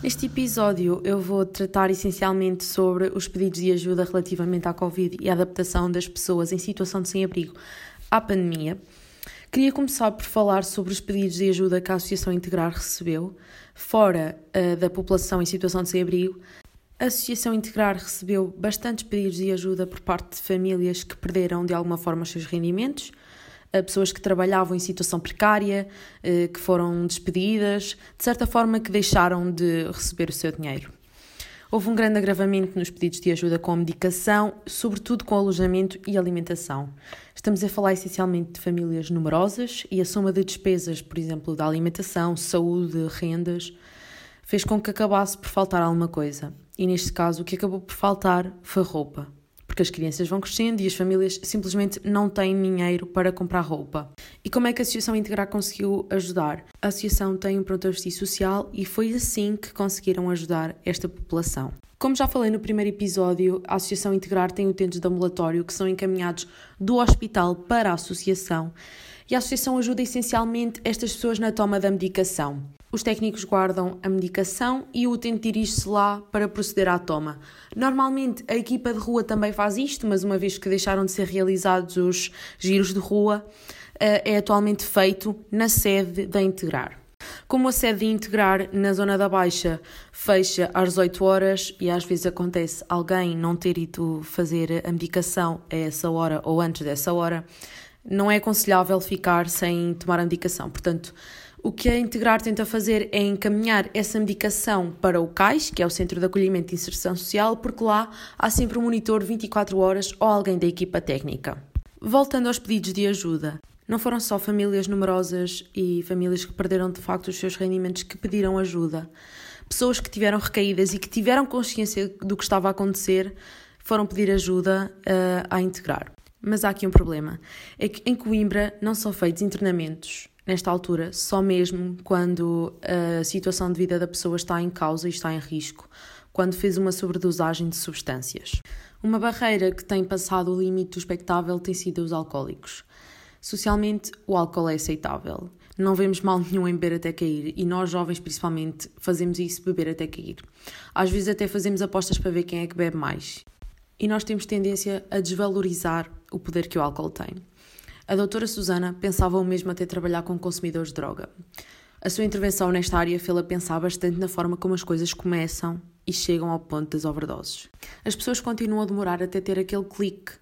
Neste episódio eu vou tratar essencialmente sobre os pedidos de ajuda relativamente à Covid e a adaptação das pessoas em situação de sem-abrigo à pandemia. Queria começar por falar sobre os pedidos de ajuda que a Associação Integrar recebeu, fora uh, da população em situação de sem-abrigo. A Associação Integrar recebeu bastantes pedidos de ajuda por parte de famílias que perderam de alguma forma os seus rendimentos, pessoas que trabalhavam em situação precária, eh, que foram despedidas, de certa forma que deixaram de receber o seu dinheiro. Houve um grande agravamento nos pedidos de ajuda com a medicação, sobretudo com alojamento e alimentação. Estamos a falar essencialmente de famílias numerosas e a soma de despesas, por exemplo, da alimentação, saúde, rendas, fez com que acabasse por faltar alguma coisa. E neste caso, o que acabou por faltar foi roupa porque as crianças vão crescendo e as famílias simplesmente não têm dinheiro para comprar roupa. E como é que a Associação Integrar conseguiu ajudar? A Associação tem um pronto justiça social e foi assim que conseguiram ajudar esta população. Como já falei no primeiro episódio, a Associação Integrar tem utentes de ambulatório que são encaminhados do hospital para a associação e a associação ajuda essencialmente estas pessoas na toma da medicação. Os técnicos guardam a medicação e o utente dirige-se lá para proceder à toma. Normalmente a equipa de rua também faz isto, mas uma vez que deixaram de ser realizados os giros de rua, eh, é atualmente feito na sede da Integrar. Como a sede de Integrar na Zona da Baixa fecha às 18 horas e às vezes acontece alguém não ter ido fazer a medicação a essa hora ou antes dessa hora, não é aconselhável ficar sem tomar a medicação. Portanto, o que a Integrar tenta fazer é encaminhar essa medicação para o CAIS, que é o Centro de Acolhimento e Inserção Social, porque lá há sempre um monitor 24 horas ou alguém da equipa técnica. Voltando aos pedidos de ajuda, não foram só famílias numerosas e famílias que perderam de facto os seus rendimentos que pediram ajuda. Pessoas que tiveram recaídas e que tiveram consciência do que estava a acontecer foram pedir ajuda uh, a integrar. Mas há aqui um problema: é que em Coimbra não são feitos internamentos nesta altura, só mesmo quando a situação de vida da pessoa está em causa e está em risco, quando fez uma sobredosagem de substâncias. Uma barreira que tem passado o limite do espectável tem sido os alcoólicos. Socialmente, o álcool é aceitável. Não vemos mal nenhum em beber até cair e nós, jovens principalmente, fazemos isso, beber até cair. Às vezes até fazemos apostas para ver quem é que bebe mais. E nós temos tendência a desvalorizar o poder que o álcool tem. A doutora Susana pensava o mesmo até trabalhar com consumidores de droga. A sua intervenção nesta área fez-la pensar bastante na forma como as coisas começam e chegam ao ponto das overdoses. As pessoas continuam a demorar até ter aquele clique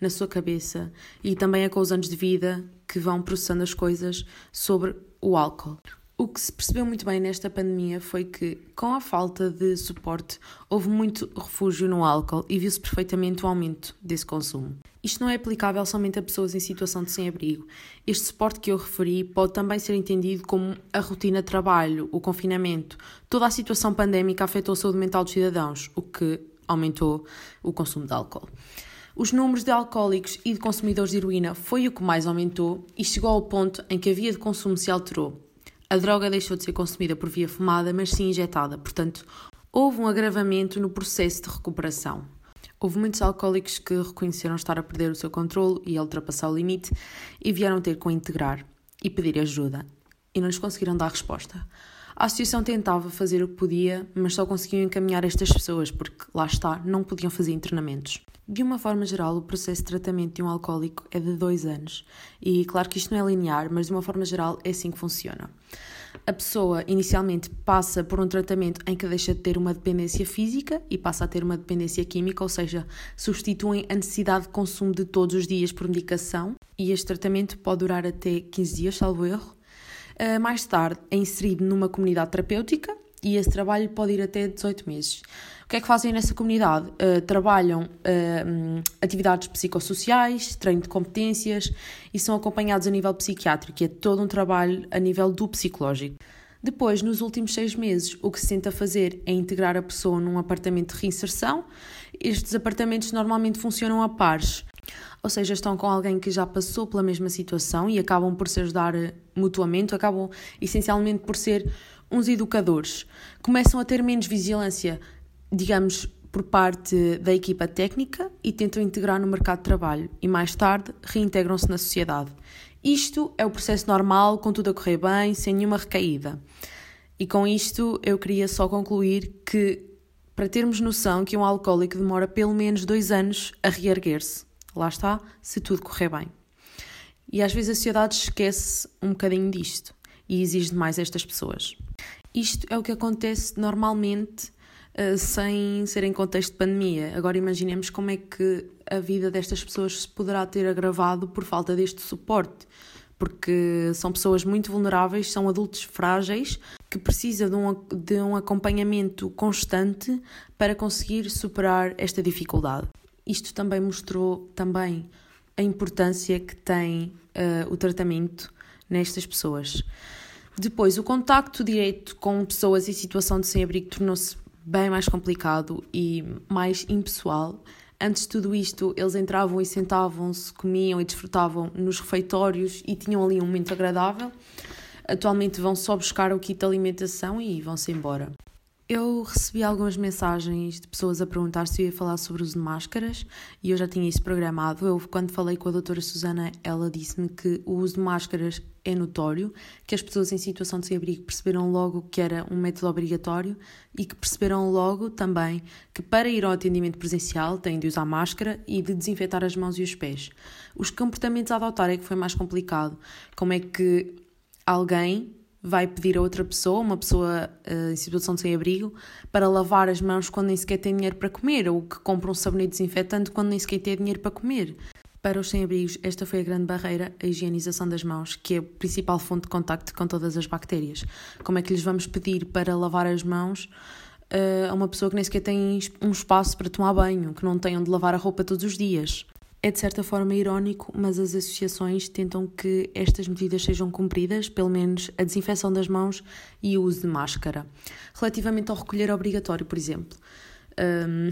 na sua cabeça e também é com os anos de vida que vão processando as coisas sobre o álcool. O que se percebeu muito bem nesta pandemia foi que, com a falta de suporte, houve muito refúgio no álcool e viu-se perfeitamente o aumento desse consumo. Isto não é aplicável somente a pessoas em situação de sem-abrigo. Este suporte que eu referi pode também ser entendido como a rotina de trabalho, o confinamento. Toda a situação pandémica afetou a saúde mental dos cidadãos, o que aumentou o consumo de álcool. Os números de alcoólicos e de consumidores de heroína foi o que mais aumentou e chegou ao ponto em que a via de consumo se alterou. A droga deixou de ser consumida por via fumada, mas sim injetada, portanto, houve um agravamento no processo de recuperação. Houve muitos alcoólicos que reconheceram estar a perder o seu controle e a ultrapassar o limite e vieram ter com integrar e pedir ajuda, e não lhes conseguiram dar resposta. A associação tentava fazer o que podia, mas só conseguiam encaminhar estas pessoas porque, lá está, não podiam fazer internamentos. De uma forma geral, o processo de tratamento de um alcoólico é de dois anos. E claro que isto não é linear, mas de uma forma geral é assim que funciona. A pessoa inicialmente passa por um tratamento em que deixa de ter uma dependência física e passa a ter uma dependência química, ou seja, substituem a necessidade de consumo de todos os dias por medicação. E este tratamento pode durar até 15 dias, salvo erro. Uh, mais tarde é inserido numa comunidade terapêutica e esse trabalho pode ir até 18 meses que é que fazem nessa comunidade? Uh, trabalham uh, atividades psicossociais, treino de competências e são acompanhados a nível psiquiátrico, e é todo um trabalho a nível do psicológico. Depois, nos últimos seis meses, o que se tenta fazer é integrar a pessoa num apartamento de reinserção. Estes apartamentos normalmente funcionam a pares, ou seja, estão com alguém que já passou pela mesma situação e acabam por se ajudar mutuamente, acabam essencialmente por ser uns educadores. Começam a ter menos vigilância digamos, por parte da equipa técnica e tentam integrar no mercado de trabalho e mais tarde reintegram-se na sociedade. Isto é o processo normal, com tudo a correr bem, sem nenhuma recaída. E com isto eu queria só concluir que, para termos noção que um alcoólico demora pelo menos dois anos a reerguer-se. Lá está, se tudo correr bem. E às vezes a sociedade esquece um bocadinho disto e exige demais estas pessoas. Isto é o que acontece normalmente uh, sem ser em contexto de pandemia. Agora imaginemos como é que a vida destas pessoas se poderá ter agravado por falta deste suporte, porque são pessoas muito vulneráveis, são adultos frágeis que precisam de um, de um acompanhamento constante para conseguir superar esta dificuldade. Isto também mostrou também a importância que tem uh, o tratamento nestas pessoas. Depois, o contacto direto com pessoas em situação de sem-abrigo tornou-se bem mais complicado e mais impessoal. Antes de tudo isto, eles entravam e sentavam-se, comiam e desfrutavam nos refeitórios e tinham ali um momento agradável. Atualmente vão só buscar o kit de alimentação e vão-se embora. Eu recebi algumas mensagens de pessoas a perguntar se eu ia falar sobre o uso de máscaras e eu já tinha isso programado. Eu, quando falei com a doutora Susana, ela disse-me que o uso de máscaras é notório, que as pessoas em situação de sem-abrigo perceberam logo que era um método obrigatório e que perceberam logo também que para ir ao atendimento presencial têm de usar máscara e de desinfetar as mãos e os pés. Os comportamentos a adotar é que foi mais complicado. Como é que alguém vai pedir a outra pessoa, uma pessoa uh, em situação de sem-abrigo, para lavar as mãos quando nem sequer tem dinheiro para comer, ou que compra um sabonete desinfetante quando nem sequer tem dinheiro para comer. Para os sem-abrigos, esta foi a grande barreira, a higienização das mãos, que é a principal fonte de contacto com todas as bactérias. Como é que lhes vamos pedir para lavar as mãos uh, a uma pessoa que nem sequer tem um espaço para tomar banho, que não tem onde lavar a roupa todos os dias? É de certa forma irónico, mas as associações tentam que estas medidas sejam cumpridas, pelo menos a desinfecção das mãos e o uso de máscara. Relativamente ao recolher obrigatório, por exemplo, um,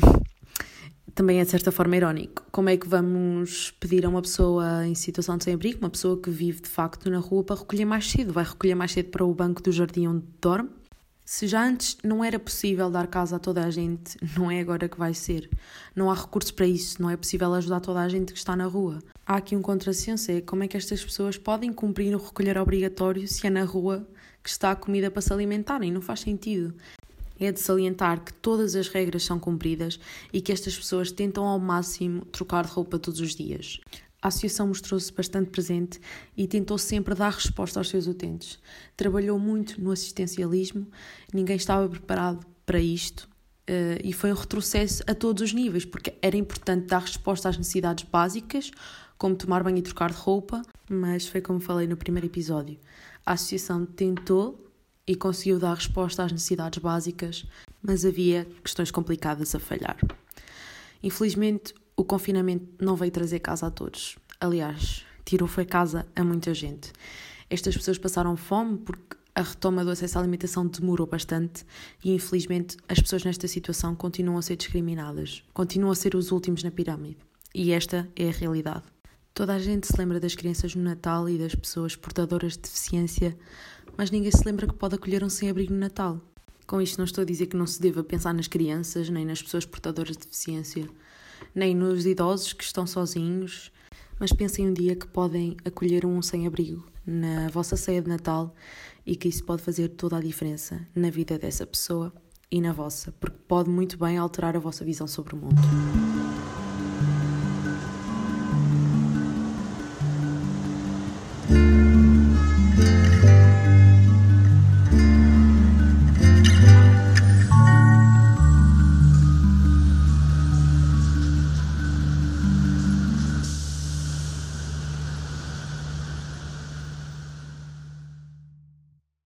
também é de certa forma irónico. Como é que vamos pedir a uma pessoa em situação de sem-abrigo, uma pessoa que vive de facto na rua, para recolher mais cedo? Vai recolher mais cedo para o banco do jardim onde dorme? Se já antes não era possível dar casa a toda a gente, não é agora que vai ser. Não há recursos para isso, não é possível ajudar toda a gente que está na rua. Há aqui um contrassenso, é como é que estas pessoas podem cumprir o recolher obrigatório se é na rua que está a comida para se alimentarem? Não faz sentido. É de salientar que todas as regras são cumpridas e que estas pessoas tentam ao máximo trocar de roupa todos os dias. A associação mostrou-se bastante presente e tentou sempre dar resposta aos seus utentes. Trabalhou muito no assistencialismo, ninguém estava preparado para isto uh, e foi um retrocesso a todos os níveis, porque era importante dar resposta às necessidades básicas, como tomar banho e trocar de roupa, mas foi como falei no primeiro episódio. A associação tentou e conseguiu dar resposta às necessidades básicas, mas havia questões complicadas a falhar. Infelizmente, o confinamento não veio trazer casa a todos. Aliás, tirou foi casa a muita gente. Estas pessoas passaram fome porque a retoma do acesso à alimentação demorou bastante e, infelizmente, as pessoas nesta situação continuam a ser discriminadas, continuam a ser os últimos na pirâmide. E esta é a realidade. Toda a gente se lembra das crianças no Natal e das pessoas portadoras de deficiência, mas ninguém se lembra que pode acolher um sem-abrigo no Natal. Com isto, não estou a dizer que não se deva pensar nas crianças nem nas pessoas portadoras de deficiência nem nos idosos que estão sozinhos, mas pensem um dia que podem acolher um sem-abrigo na vossa ceia de Natal e que isso pode fazer toda a diferença na vida dessa pessoa e na vossa, porque pode muito bem alterar a vossa visão sobre o mundo.